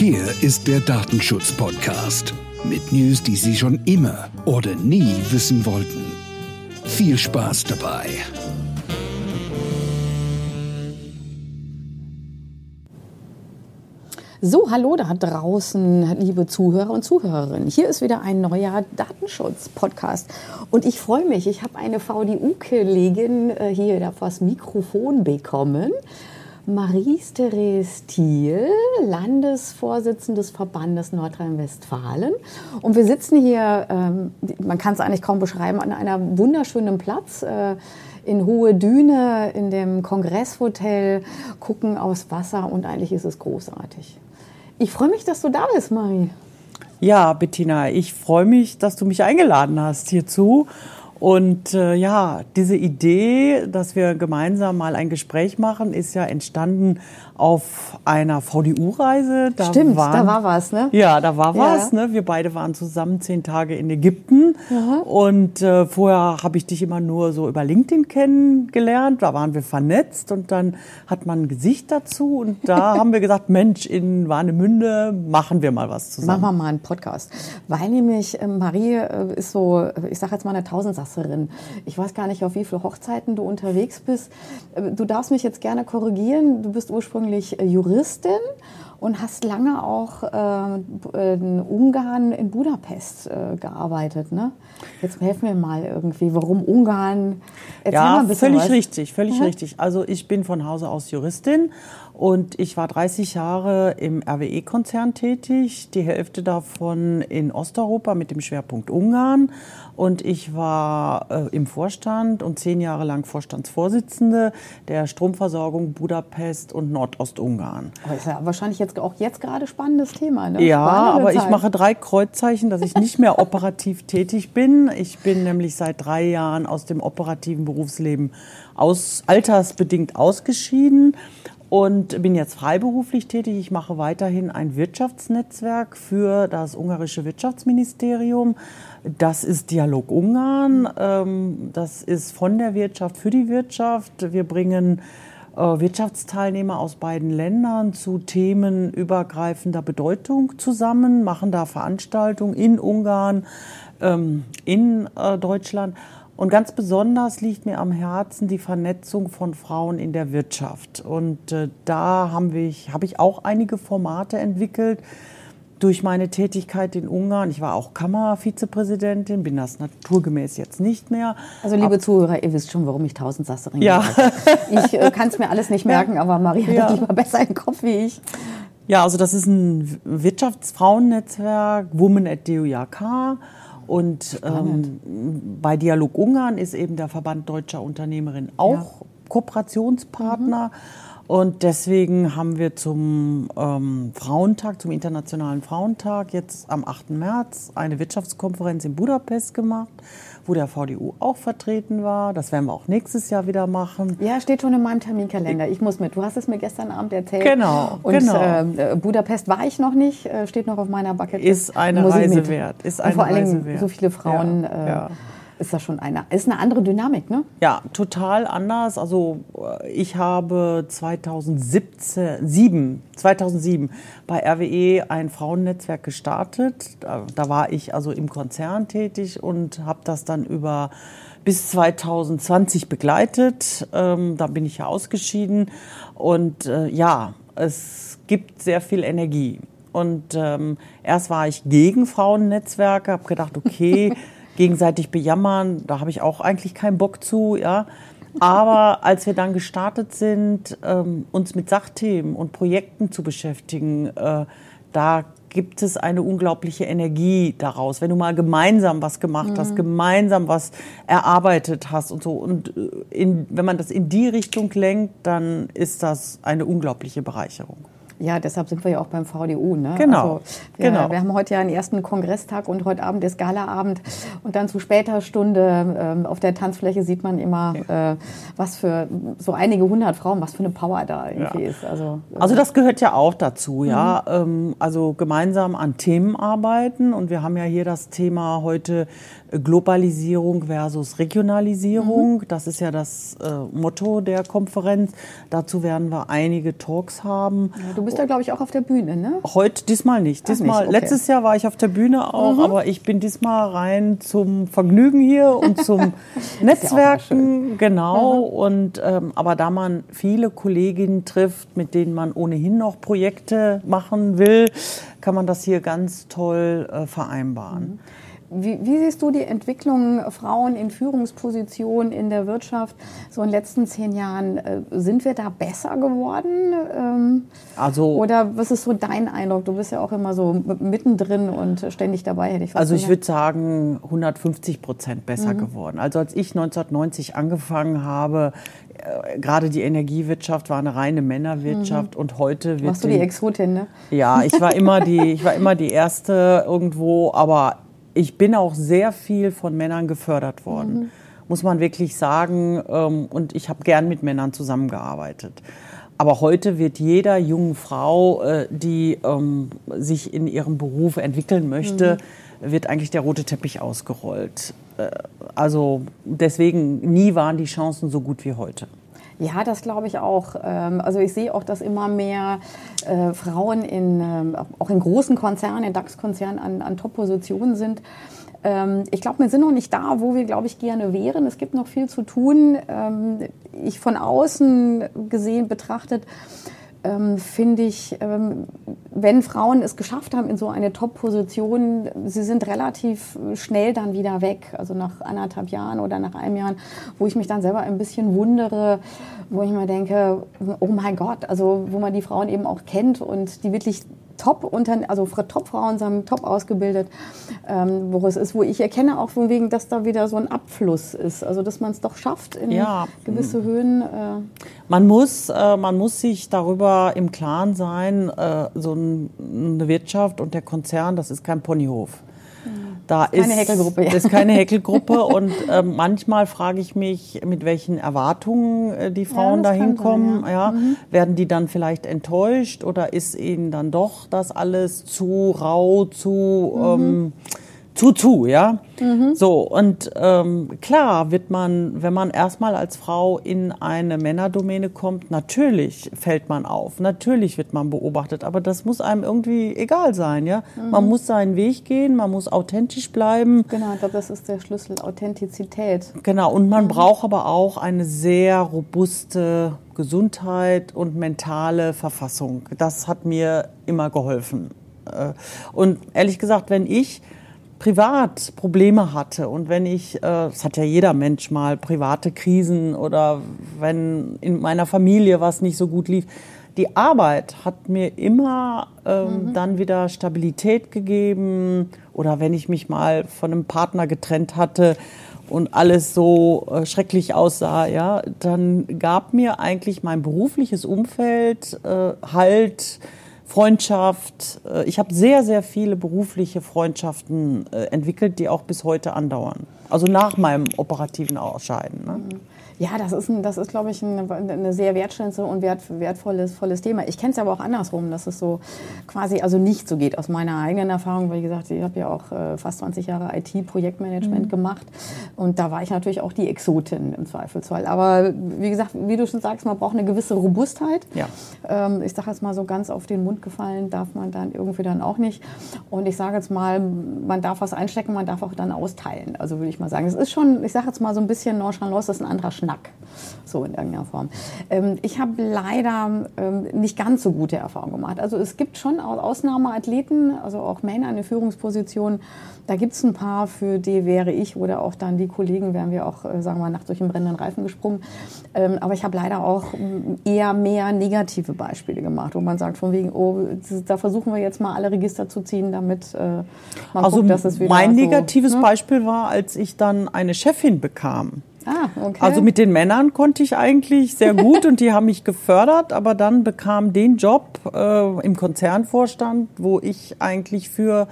Hier ist der Datenschutz-Podcast mit News, die Sie schon immer oder nie wissen wollten. Viel Spaß dabei. So, hallo da draußen, liebe Zuhörer und Zuhörerinnen. Hier ist wieder ein neuer Datenschutz-Podcast. Und ich freue mich, ich habe eine VDU-Kollegin äh, hier auf das Mikrofon bekommen. Marie-Therese Thiel, Landesvorsitzende des Verbandes Nordrhein-Westfalen. Und wir sitzen hier, ähm, man kann es eigentlich kaum beschreiben, an einem wunderschönen Platz. Äh, in Hohe Düne, in dem Kongresshotel, gucken aufs Wasser und eigentlich ist es großartig. Ich freue mich, dass du da bist, Marie. Ja, Bettina, ich freue mich, dass du mich eingeladen hast hierzu. Und äh, ja, diese Idee, dass wir gemeinsam mal ein Gespräch machen, ist ja entstanden auf einer VDU-Reise. Stimmt, waren, da war was, ne? Ja, da war ja. was. Ne? Wir beide waren zusammen zehn Tage in Ägypten. Aha. Und äh, vorher habe ich dich immer nur so über LinkedIn kennengelernt. Da waren wir vernetzt und dann hat man ein Gesicht dazu. Und da haben wir gesagt, Mensch, in Warnemünde machen wir mal was zusammen. Machen wir mal einen Podcast. Weil nämlich äh, Marie äh, ist so, ich sage jetzt mal eine Tausendsasserin. Ich weiß gar nicht, auf wie viele Hochzeiten du unterwegs bist. Äh, du darfst mich jetzt gerne korrigieren. Du bist ursprünglich äh, Juristin und hast lange auch äh, in Ungarn, in Budapest äh, gearbeitet. Ne? Jetzt helfen wir mal irgendwie, warum Ungarn? Erzähl ja, völlig was. richtig, völlig mhm. richtig. Also ich bin von Hause aus Juristin und ich war 30 Jahre im RWE-Konzern tätig, die Hälfte davon in Osteuropa mit dem Schwerpunkt Ungarn. Und ich war äh, im Vorstand und zehn Jahre lang Vorstandsvorsitzende der Stromversorgung Budapest und Nordostungarn. Aber ist ja wahrscheinlich jetzt auch jetzt gerade spannendes Thema. Ne? Ja, Spannende aber Zeit. ich mache drei Kreuzzeichen, dass ich nicht mehr operativ tätig bin. Ich bin nämlich seit drei Jahren aus dem operativen Berufsleben aus, altersbedingt ausgeschieden und bin jetzt freiberuflich tätig. Ich mache weiterhin ein Wirtschaftsnetzwerk für das ungarische Wirtschaftsministerium. Das ist Dialog Ungarn. Ähm, das ist von der Wirtschaft für die Wirtschaft. Wir bringen äh, Wirtschaftsteilnehmer aus beiden Ländern zu Themen übergreifender Bedeutung zusammen, machen da Veranstaltungen in Ungarn, ähm, in äh, Deutschland. Und ganz besonders liegt mir am Herzen die Vernetzung von Frauen in der Wirtschaft. Und äh, da haben wir, habe ich auch einige Formate entwickelt durch meine Tätigkeit in Ungarn. Ich war auch Kammervizepräsidentin, bin das naturgemäß jetzt nicht mehr. Also liebe Ab Zuhörer, ihr wisst schon, warum ich Tausendsasserin ja. bin. Ich äh, kann es mir alles nicht merken, aber Maria ja. hat lieber besser im Kopf wie ich. Ja, also das ist ein Wirtschaftsfrauennetzwerk, Women at DUJK. Und ähm, bei Dialog Ungarn ist eben der Verband deutscher Unternehmerinnen auch ja. Kooperationspartner. Mhm. Und deswegen haben wir zum ähm, Frauentag, zum Internationalen Frauentag, jetzt am 8. März eine Wirtschaftskonferenz in Budapest gemacht wo der VDU auch vertreten war. Das werden wir auch nächstes Jahr wieder machen. Ja, steht schon in meinem Terminkalender. Ich muss mit. Du hast es mir gestern Abend erzählt. Genau, Und genau. Äh, Budapest war ich noch nicht, äh, steht noch auf meiner Bucket. Ist eine Reise wert. Ist eine Und vor allen Dingen wert. so viele Frauen. Ja, äh, ja ist das schon eine, ist eine andere Dynamik, ne? Ja, total anders. Also äh, ich habe 2017, 2007 bei RWE ein Frauennetzwerk gestartet. Da, da war ich also im Konzern tätig und habe das dann über bis 2020 begleitet. Ähm, da bin ich ja ausgeschieden. Und äh, ja, es gibt sehr viel Energie. Und ähm, erst war ich gegen Frauennetzwerke, habe gedacht, okay, gegenseitig bejammern, da habe ich auch eigentlich keinen Bock zu, ja. Aber als wir dann gestartet sind, ähm, uns mit Sachthemen und Projekten zu beschäftigen, äh, da gibt es eine unglaubliche Energie daraus. Wenn du mal gemeinsam was gemacht mhm. hast, gemeinsam was erarbeitet hast und so. Und äh, in, wenn man das in die Richtung lenkt, dann ist das eine unglaubliche Bereicherung. Ja, deshalb sind wir ja auch beim VDU. Ne? Genau. Also wir, genau. wir haben heute ja einen ersten Kongresstag und heute Abend ist Galaabend. Und dann zu später Stunde äh, auf der Tanzfläche sieht man immer, äh, was für so einige hundert Frauen, was für eine Power da irgendwie ja. ist. Also, äh, also das gehört ja auch dazu, ja. Mhm. Ähm, also gemeinsam an Themen arbeiten. Und wir haben ja hier das Thema heute Globalisierung versus Regionalisierung. Mhm. Das ist ja das äh, Motto der Konferenz. Dazu werden wir einige Talks haben. Ja, bist ja, glaube ich, auch auf der Bühne, ne? Heute diesmal nicht. Diesmal, nicht, okay. Letztes Jahr war ich auf der Bühne auch, mhm. aber ich bin diesmal rein zum Vergnügen hier und zum Netzwerken, genau. Mhm. Und ähm, aber da man viele Kolleginnen trifft, mit denen man ohnehin noch Projekte machen will, kann man das hier ganz toll äh, vereinbaren. Mhm. Wie, wie, siehst du die Entwicklung Frauen in Führungspositionen in der Wirtschaft so in den letzten zehn Jahren? Äh, sind wir da besser geworden? Ähm, also, oder was ist so dein Eindruck? Du bist ja auch immer so mittendrin und ständig dabei, hätte ich Also ich würde sagen 150 Prozent besser mhm. geworden. Also als ich 1990 angefangen habe, äh, gerade die Energiewirtschaft war eine reine Männerwirtschaft mhm. und heute wird Machst du die Exotin, ne? Ja, ich war immer die, ich war immer die erste irgendwo, aber ich bin auch sehr viel von Männern gefördert worden, mhm. muss man wirklich sagen. Ähm, und ich habe gern mit Männern zusammengearbeitet. Aber heute wird jeder jungen Frau, äh, die ähm, sich in ihrem Beruf entwickeln möchte, mhm. wird eigentlich der rote Teppich ausgerollt. Äh, also deswegen nie waren die Chancen so gut wie heute. Ja, das glaube ich auch. Ähm, also ich sehe auch, dass immer mehr äh, Frauen in, ähm, auch in großen Konzernen, in DAX-Konzernen an, an Top-Positionen sind. Ähm, ich glaube, wir sind noch nicht da, wo wir, glaube ich, gerne wären. Es gibt noch viel zu tun. Ich von außen gesehen betrachtet ähm, finde ich, ähm, wenn Frauen es geschafft haben in so eine Top-Position, sie sind relativ schnell dann wieder weg, also nach anderthalb Jahren oder nach einem Jahr, wo ich mich dann selber ein bisschen wundere, wo ich mir denke, oh mein Gott, also wo man die Frauen eben auch kennt und die wirklich top also Top-Frauen sind top ausgebildet, ähm, wo es ist, wo ich erkenne auch von wegen, dass da wieder so ein Abfluss ist, also dass man es doch schafft in ja. gewisse Höhen. Äh man muss, äh, man muss sich darüber im Klaren sein, äh, so ein, eine Wirtschaft und der Konzern, das ist kein Ponyhof. Da ist keine Häkelgruppe. Ja. Das ist keine Häkelgruppe und äh, manchmal frage ich mich, mit welchen Erwartungen äh, die Frauen ja, da hinkommen. Ja. ja. Mhm. Werden die dann vielleicht enttäuscht oder ist ihnen dann doch das alles zu rau, zu mhm. ähm, zu zu, ja. Mhm. So, und ähm, klar wird man, wenn man erstmal als Frau in eine Männerdomäne kommt, natürlich fällt man auf, natürlich wird man beobachtet, aber das muss einem irgendwie egal sein, ja. Mhm. Man muss seinen Weg gehen, man muss authentisch bleiben. Genau, ich glaube, das ist der Schlüssel, Authentizität. Genau, und man mhm. braucht aber auch eine sehr robuste Gesundheit und mentale Verfassung. Das hat mir immer geholfen. Äh, und ehrlich gesagt, wenn ich privat Probleme hatte. Und wenn ich, äh, das hat ja jeder Mensch mal, private Krisen oder wenn in meiner Familie was nicht so gut lief, die Arbeit hat mir immer ähm, mhm. dann wieder Stabilität gegeben. Oder wenn ich mich mal von einem Partner getrennt hatte und alles so äh, schrecklich aussah, ja, dann gab mir eigentlich mein berufliches Umfeld äh, halt Freundschaft. Äh, ich habe sehr, sehr viele berufliche Freundschaften äh, entwickelt, die auch bis heute andauern. Also nach meinem operativen Ausscheiden. Ne? Ja, das ist, ein, das ist glaube ich, ein, eine sehr wertschätzende und wert, wertvolles volles Thema. Ich kenne es aber auch andersrum, dass es so quasi also nicht so geht aus meiner eigenen Erfahrung, weil, wie gesagt, ich habe ja auch äh, fast 20 Jahre IT-Projektmanagement mhm. gemacht und da war ich natürlich auch die Exotin im Zweifelsfall. Aber wie gesagt, wie du schon sagst, man braucht eine gewisse Robustheit. Ja. Ähm, ich sage jetzt mal so ganz auf den Mund gefallen darf man dann irgendwie dann auch nicht. Und ich sage jetzt mal, man darf was einstecken, man darf auch dann austeilen. Also würde ich mal sagen, es ist schon, ich sage jetzt mal so ein bisschen Nonchalance, das ist ein anderer Schnack. Knack. So in irgendeiner Form. Ähm, ich habe leider ähm, nicht ganz so gute Erfahrungen gemacht. Also es gibt schon Ausnahmeathleten, also auch Männer in der Führungsposition. Da gibt es ein paar, für die wäre ich oder auch dann die Kollegen, wären wir auch, äh, sagen wir mal, nach durch den brennenden Reifen gesprungen. Ähm, aber ich habe leider auch eher mehr negative Beispiele gemacht, wo man sagt von wegen, oh, da versuchen wir jetzt mal alle Register zu ziehen, damit äh, man also guckt, dass es wieder Mein negatives so, ne? Beispiel war, als ich dann eine Chefin bekam. Ah, okay. Also mit den Männern konnte ich eigentlich sehr gut und die haben mich gefördert, aber dann bekam den Job äh, im Konzernvorstand, wo ich eigentlich für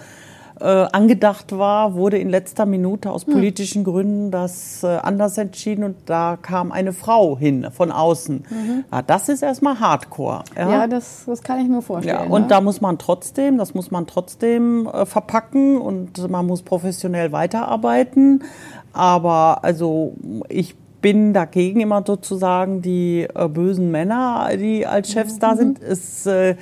äh, angedacht war, wurde in letzter Minute aus hm. politischen Gründen das äh, anders entschieden und da kam eine Frau hin von außen. Mhm. Ja, das ist erstmal Hardcore. Ja, ja das, das kann ich mir vorstellen. Ja, und ne? da muss man trotzdem, das muss man trotzdem äh, verpacken und man muss professionell weiterarbeiten. Aber also ich bin dagegen immer sozusagen die äh, bösen Männer, die als Chefs mhm. da sind. Es, äh,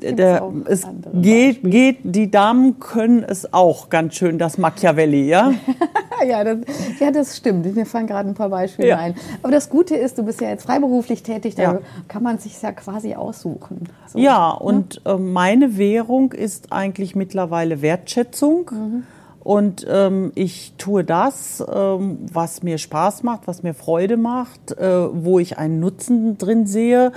der, es geht, geht, die Damen können es auch ganz schön, das Machiavelli, ja? ja, das, ja, das stimmt. Mir fallen gerade ein paar Beispiele ja. ein. Aber das Gute ist, du bist ja jetzt freiberuflich tätig, da ja. kann man sich ja quasi aussuchen. So, ja, ne? und äh, meine Währung ist eigentlich mittlerweile Wertschätzung. Mhm. Und ähm, ich tue das, ähm, was mir Spaß macht, was mir Freude macht, äh, wo ich einen Nutzen drin sehe.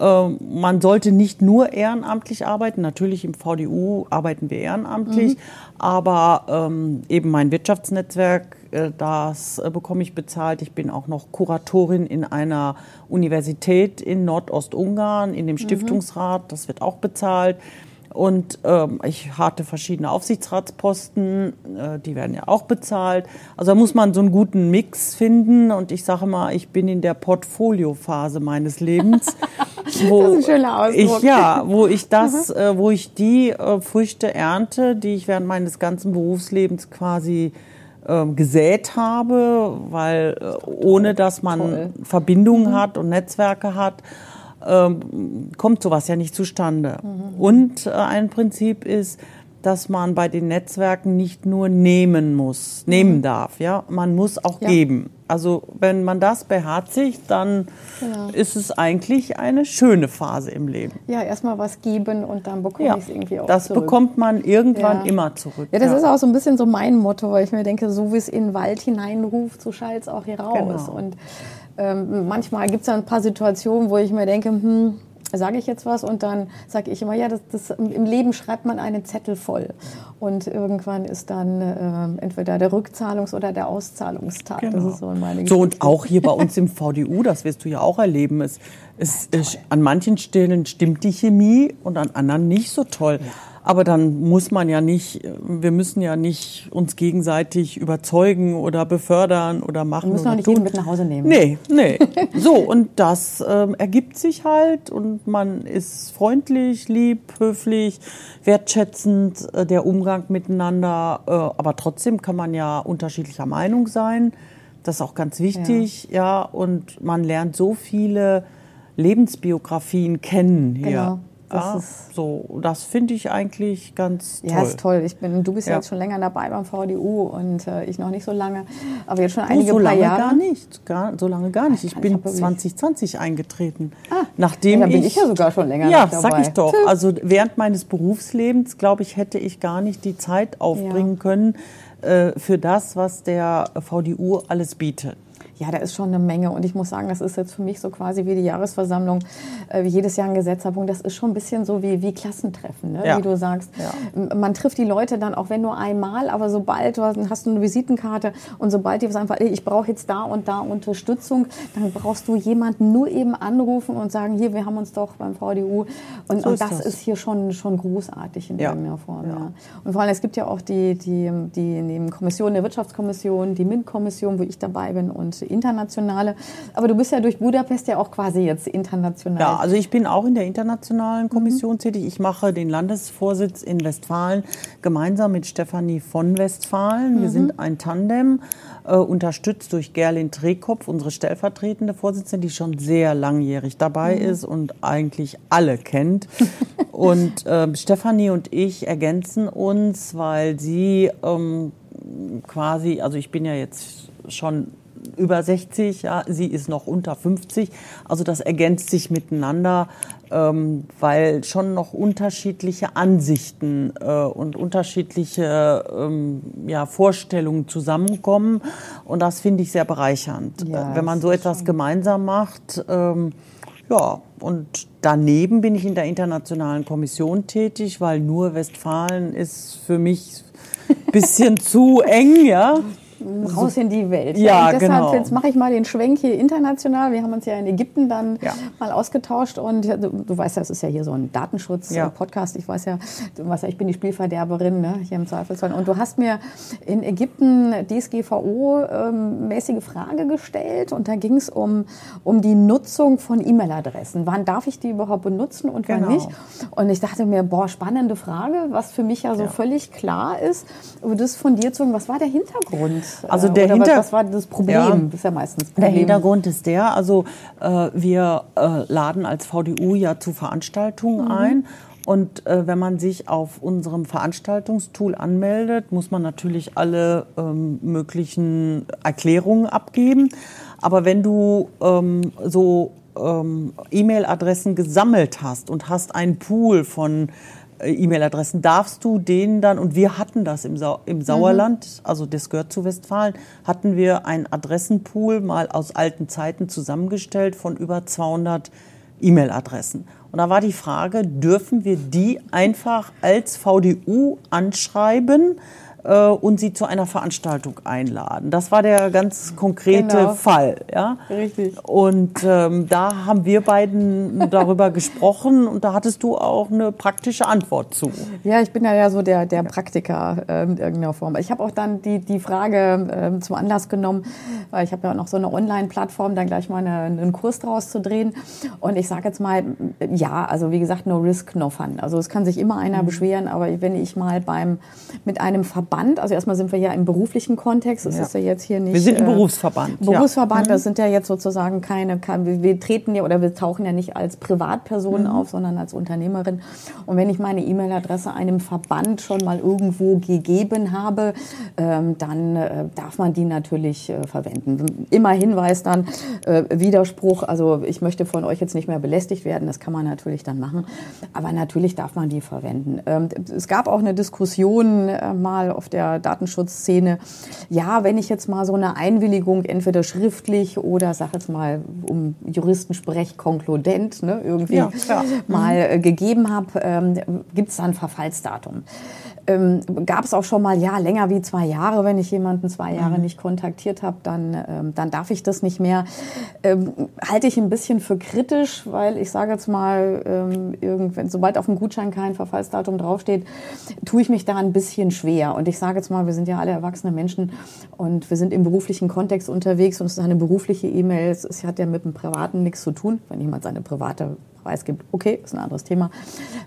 Ähm, man sollte nicht nur ehrenamtlich arbeiten. Natürlich im VDU arbeiten wir ehrenamtlich, mhm. aber ähm, eben mein Wirtschaftsnetzwerk, äh, das äh, bekomme ich bezahlt. Ich bin auch noch Kuratorin in einer Universität in Nordostungarn, in dem mhm. Stiftungsrat. Das wird auch bezahlt. Und ähm, ich hatte verschiedene Aufsichtsratsposten, äh, die werden ja auch bezahlt. Also da muss man so einen guten Mix finden. Und ich sage mal, ich bin in der Portfoliophase meines Lebens. Wo das ist ein schöner Ausdruck. Ich, ja, wo ich das, mhm. äh, wo ich die äh, Früchte ernte, die ich während meines ganzen Berufslebens quasi ähm, gesät habe, weil äh, ohne dass man. Verbindungen mhm. hat und Netzwerke hat, ähm, kommt sowas ja nicht zustande. Mhm. Und äh, ein Prinzip ist, dass man bei den Netzwerken nicht nur nehmen muss, nehmen mhm. darf, ja, man muss auch ja. geben. Also wenn man das beherzigt, dann genau. ist es eigentlich eine schöne Phase im Leben. Ja, erstmal was geben und dann bekomme ja, ich es irgendwie auch das zurück. Das bekommt man irgendwann ja. immer zurück. Ja, das ja. ist auch so ein bisschen so mein Motto, weil ich mir denke, so wie es in den Wald hineinruft, so schallt es auch hier raus. Genau. Und ähm, manchmal gibt es ja ein paar Situationen, wo ich mir denke, hm, sage ich jetzt was und dann sage ich immer, ja, das, das, im Leben schreibt man einen Zettel voll. Und irgendwann ist dann äh, entweder der Rückzahlungs- oder der Auszahlungstag. Genau. Das ist so meine Geschichte. So und auch hier bei uns im VDU, das wirst du ja auch erleben, es, es, es an manchen Stellen stimmt die Chemie und an anderen nicht so toll. Ja. Aber dann muss man ja nicht, wir müssen ja nicht uns gegenseitig überzeugen oder befördern oder machen. Wir müssen auch nicht jeden mit nach Hause nehmen. Nee, nee. so, und das ähm, ergibt sich halt und man ist freundlich, lieb, höflich, wertschätzend, äh, der Umgang miteinander. Äh, aber trotzdem kann man ja unterschiedlicher Meinung sein. Das ist auch ganz wichtig, ja. ja und man lernt so viele Lebensbiografien kennen hier. Genau. Das ja, so, das finde ich eigentlich ganz toll. Ja, ist toll. Ich bin, du bist ja. jetzt schon länger dabei beim VDU und äh, ich noch nicht so lange, aber jetzt schon einige oh, so lange Jahre. gar nicht, gar, so lange gar nicht. Ich bin 2020 eingetreten. Ah, nachdem ja, bin ich, ich, ja sogar schon länger ja, dabei. Ja, sag ich doch. Also während meines Berufslebens, glaube ich, hätte ich gar nicht die Zeit aufbringen ja. können äh, für das, was der VDU alles bietet. Ja, da ist schon eine Menge. Und ich muss sagen, das ist jetzt für mich so quasi wie die Jahresversammlung, äh, wie jedes Jahr ein Gesetzabung. Das ist schon ein bisschen so wie, wie Klassentreffen, ne? ja. wie du sagst. Ja. Man trifft die Leute dann auch wenn nur einmal, aber sobald du hast du eine Visitenkarte und sobald die einfach, ich brauche jetzt da und da Unterstützung, dann brauchst du jemanden nur eben anrufen und sagen, hier, wir haben uns doch beim VDU. Und, so und das, das, ist hier schon, schon großartig in ja. irgendeiner Form. Ja. Und vor allem, es gibt ja auch die, die, die, die Kommission der Wirtschaftskommission, die MINT-Kommission, wo ich dabei bin und internationale. Aber du bist ja durch Budapest ja auch quasi jetzt international. Ja, also ich bin auch in der internationalen Kommission mhm. tätig. Ich mache den Landesvorsitz in Westfalen gemeinsam mit Stefanie von Westfalen. Wir mhm. sind ein Tandem, äh, unterstützt durch Gerlin Trekopf, unsere stellvertretende Vorsitzende, die schon sehr langjährig dabei mhm. ist und eigentlich alle kennt. und äh, Stefanie und ich ergänzen uns, weil sie ähm, quasi, also ich bin ja jetzt schon über 60, ja, sie ist noch unter 50. Also das ergänzt sich miteinander, ähm, weil schon noch unterschiedliche Ansichten äh, und unterschiedliche ähm, ja, Vorstellungen zusammenkommen. Und das finde ich sehr bereichernd, ja, äh, wenn man so etwas schön. gemeinsam macht. Ähm, ja, und daneben bin ich in der internationalen Kommission tätig, weil nur Westfalen ist für mich ein bisschen zu eng, ja raus in die Welt. Ja, ja deshalb, genau. jetzt mache ich mal den Schwenk hier international. Wir haben uns ja in Ägypten dann ja. mal ausgetauscht und du, du, weißt ja, es ist ja hier so ein Datenschutz-Podcast. Ja. Ich weiß ja, du weißt ja, ich bin die Spielverderberin ne, hier im Zweifelsfall. Und du hast mir in Ägypten DSGVO-mäßige ähm, Frage gestellt und da ging es um, um die Nutzung von E-Mail-Adressen. Wann darf ich die überhaupt benutzen und wann genau. nicht? Und ich dachte mir, boah, spannende Frage, was für mich ja so völlig klar ist. Aber das von dir zu was war der Hintergrund? Also Äh, der oder Hinter- was, war das Problem? Ja. Das ist ja meistens das Der Problem. Hintergrund ist der, also äh, wir äh, laden als VDU ja zu Veranstaltungen ein. Und äh, wenn man sich auf unserem Veranstaltungstool anmeldet, muss man natürlich alle ähm, möglichen Erklärungen abgeben. Aber wenn du ähm, so ähm, E-Mail-Adressen gesammelt hast und hast einen Pool von E-Mail-Adressen, darfst du denen dann, und wir hatten das im, Sau im Sauerland, also das gehört zu Westfalen, hatten wir einen Adressenpool mal aus alten Zeiten zusammengestellt von über 200 E-Mail-Adressen. Und da war die Frage, dürfen wir die einfach als VDU anschreiben äh, und sie zu einer Veranstaltung einladen? Das war der ganz konkrete Genau. Fall. Ja? Richtig. Und ähm, da haben wir beiden darüber gesprochen und da hattest du auch eine praktische Antwort zu. Ja, ich bin ja, ja so der, der Praktiker ähm, in irgendeiner Form. Ich habe auch dann die, die Frage ähm, zum Anlass genommen, weil ich habe ja noch so eine Online-Plattform, dann gleich mal eine, einen Kurs draus zu drehen. Und ich sage jetzt mal, ja, also wie gesagt, no risk, no fun. Also es kann sich immer einer Mhm. beschweren, aber wenn ich mal beim mit einem Verband, also erstmal sind wir ja im beruflichen Kontext, es Ja. ist ja jetzt hier nicht... Wir sind ein äh, Berufsverband. ja. Mhm. Berufsverband, das sind ja jetzt sozusagen keine, keine, wir treten ja oder wir tauchen ja nicht als Privatperson Mhm. auf, sondern als Unternehmerin. Und wenn ich meine E-Mail-Adresse einem Verband schon mal irgendwo gegeben habe, ähm, dann äh, darf man die natürlich äh, verwenden. Immer Hinweis dann, äh, Widerspruch, also ich möchte von euch jetzt nicht mehr belästigt werden, das kann man natürlich dann machen, aber natürlich darf man die verwenden. Ähm, es gab auch eine Diskussion äh, mal auf der Datenschutzszene, ja, wenn ich jetzt mal so eine Einwilligung entweder schriftlich oder, sag jetzt mal, um Juristensprech konkludent, ne, irgendwie Ja, mal äh, gegeben habe, ähm, gibt es dann ein Verfallsdatum. Ähm, Gab es auch schon mal, ja, länger wie zwei Jahre, wenn ich jemanden zwei Jahre nicht kontaktiert habe, dann, ähm, dann darf ich das nicht mehr. Ähm, halte ich ein bisschen für kritisch, weil ich sage jetzt mal, ähm, irgendwann, sobald auf dem Gutschein kein Verfallsdatum draufsteht, tue ich mich da ein bisschen schwer. Und ich sage jetzt mal, wir sind ja alle erwachsene Menschen und wir sind im beruflichen Kontext unterwegs und es ist eine berufliche E-Mail. Es hat ja mit dem Privaten nichts zu tun. Wenn jemand seine private preisgibt, okay, ist ein anderes Thema.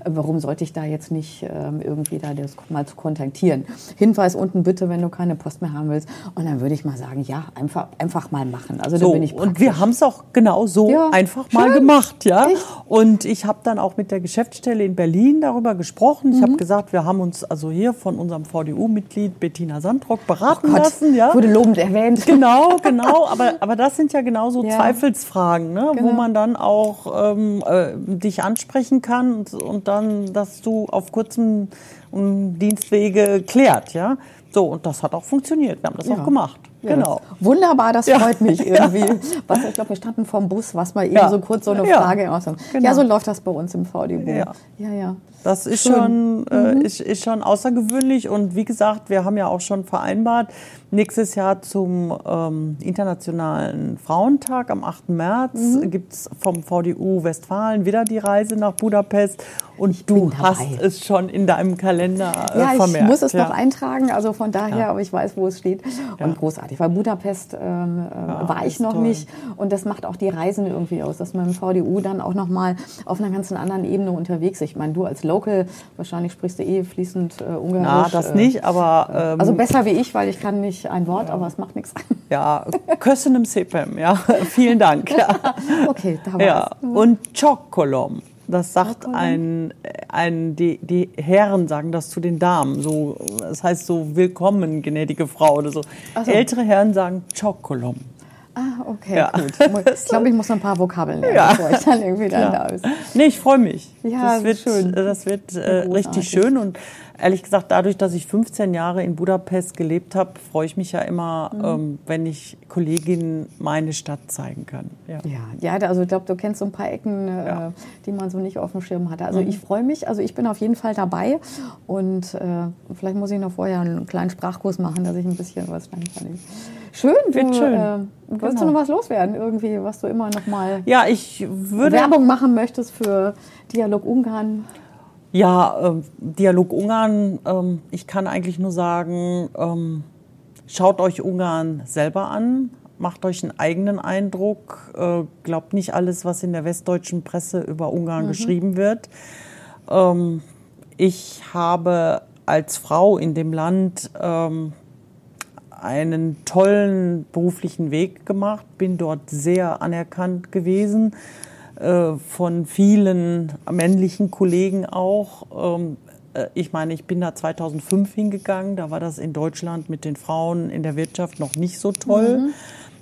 Warum sollte ich da jetzt nicht ähm, irgendwie da das mal zu kontaktieren? Hinweis unten bitte, wenn du keine Post mehr haben willst. Und dann würde ich mal sagen, ja, einfach, einfach mal machen. Also So, da bin ich und wir haben es auch genau so Ja, einfach mal schön. gemacht, ja. Echt? Und ich habe dann auch mit der Geschäftsstelle in Berlin darüber gesprochen. Ich Mhm. habe gesagt, wir haben uns also hier von unserem VDU-Mitglied Bettina Sandrock beraten Oh lassen, ja. wurde lobend erwähnt. Genau, genau. Aber, aber das sind ja genau so Ja. Zweifelsfragen, ne? wo Genau. man dann auch ähm, äh, dich ansprechen kann und, und dann, dass du auf kurzem um, Dienstwege klärt, ja. So, und das hat auch funktioniert. Wir haben das Ja. auch gemacht. Ja, genau. Wunderbar, das Ja. freut mich irgendwie. Was, ich glaube, wir standen vorm Bus, was mal eben Ja. so kurz so eine Ja. Frage aus. Genau. Ja, so läuft das bei uns im VDB. Ja. ja. ja. Das ist Schön. schon, äh, ist, ist schon außergewöhnlich. Und wie gesagt, wir haben ja auch schon vereinbart, nächstes Jahr zum ähm, Internationalen Frauentag am 8. März Mhm. gibt's vom VDU Westfalen wieder die Reise nach Budapest. Und du bin dabei. hast es schon in deinem Kalender äh, Ja, ich vermerkt. muss es ja. noch eintragen, also von daher, Ja. aber ich weiß, wo es steht. Und Ja. Großartig, weil Budapest ähm, äh, war ich noch toll. nicht und das macht auch die Reisen irgendwie aus, dass man im VDU dann auch noch mal auf einer ganz anderen Ebene unterwegs ist. Ich meine, du als Local, wahrscheinlich sprichst du eh fließend äh, Ungarisch. Na, das äh, nicht, aber ähm, Also besser wie ich, weil ich kann nicht ein Wort, aber es macht nichts. ja, Köszönöm Sepem, ja, vielen Dank. Ja. Okay, da war's. Ja, und Chocolom. Das sagt ein, ein die, die Herren sagen das zu den Damen. So, das heißt so willkommen, gnädige Frau oder so. So. Ältere Herren sagen Chocolom. Ah, okay, Ja. gut. Ich glaube, ich muss noch ein paar Vokabeln lernen, Ja. bevor ich dann irgendwie dann da ist. Nee, ich freue mich. Ja, das wird, schön. Das wird äh, richtig schön und ehrlich gesagt, dadurch, dass ich 15 Jahre in Budapest gelebt habe, freue ich mich ja immer, Mhm. ähm, wenn ich Kolleginnen meine Stadt zeigen kann. Ja. Ja, ja, also ich glaube, du kennst so ein paar Ecken, Ja. Mhm. äh, die man so nicht auf dem Schirm hatte. Also ich freue mich, also ich bin auf jeden Fall dabei und äh, vielleicht muss ich noch vorher einen kleinen Sprachkurs machen, dass ich ein bisschen was lernen kann. Schön, du, Wird schön. Äh, wolltest du Genau. noch was loswerden irgendwie, was du immer noch mal ja, ich würde Werbung machen möchtest für Dialog Ungarn? Ja, ähm, Dialog Ungarn, ähm, ich kann eigentlich nur sagen, ähm, schaut euch Ungarn selber an, macht euch einen eigenen Eindruck, äh, glaubt nicht alles, was in der westdeutschen Presse über Ungarn geschrieben wird. Ähm, ich habe als Frau in dem Land ähm, einen tollen beruflichen Weg gemacht, bin dort sehr anerkannt gewesen äh, von vielen männlichen Kollegen auch. Ähm, äh, ich meine, ich bin da 2005 hingegangen, da war das in Deutschland mit den Frauen in der Wirtschaft noch nicht so toll. Mhm.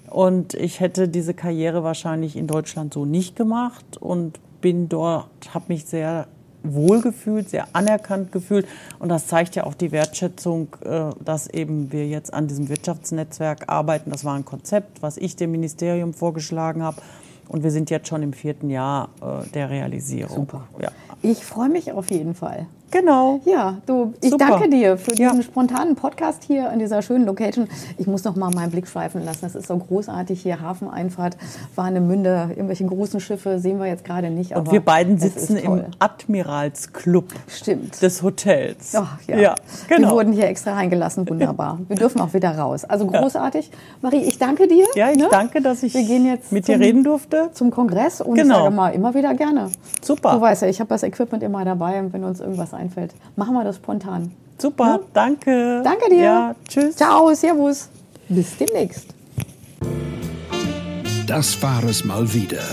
Und ich hätte diese Karriere wahrscheinlich in Deutschland so nicht gemacht und bin dort, habe mich sehr wohl gefühlt, sehr anerkannt gefühlt. Und das zeigt ja auch die Wertschätzung, äh, dass eben wir jetzt an diesem Wirtschaftsnetzwerk arbeiten. Das war ein Konzept, was ich dem Ministerium vorgeschlagen habe. Und wir sind jetzt schon im vierten Jahr äh, der Realisierung. Super. Ja. Ich freue mich auf jeden Fall. Genau. Ja, du, ich Super. danke dir für diesen ja. spontanen Podcast hier in dieser schönen Location. Ich muss noch mal meinen Blick schweifen lassen. Es ist so großartig hier. Hafeneinfahrt, Warnemünde, irgendwelche großen Schiffe sehen wir jetzt gerade nicht. Und wir beiden sitzen im Admiralsclub Stimmt. des Hotels. Ach, ja. ja genau. Wir wurden hier extra reingelassen. Wunderbar. Wir dürfen auch wieder raus. Also großartig. Ja. Marie, ich danke dir. Ja, ich ne? danke, dass ich mit zum, dir reden durfte. Zum Kongress und genau. sage mal immer wieder gerne. Super. Du weißt ja, ich habe das Equipment immer dabei und wenn uns irgendwas einfällt, machen wir das spontan. Super, ja? danke. Danke dir. Ja, tschüss. Ciao, servus. Bis demnächst. Das war es mal wieder.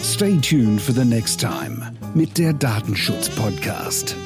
Stay tuned for the next time mit der Datenschutz-Podcast.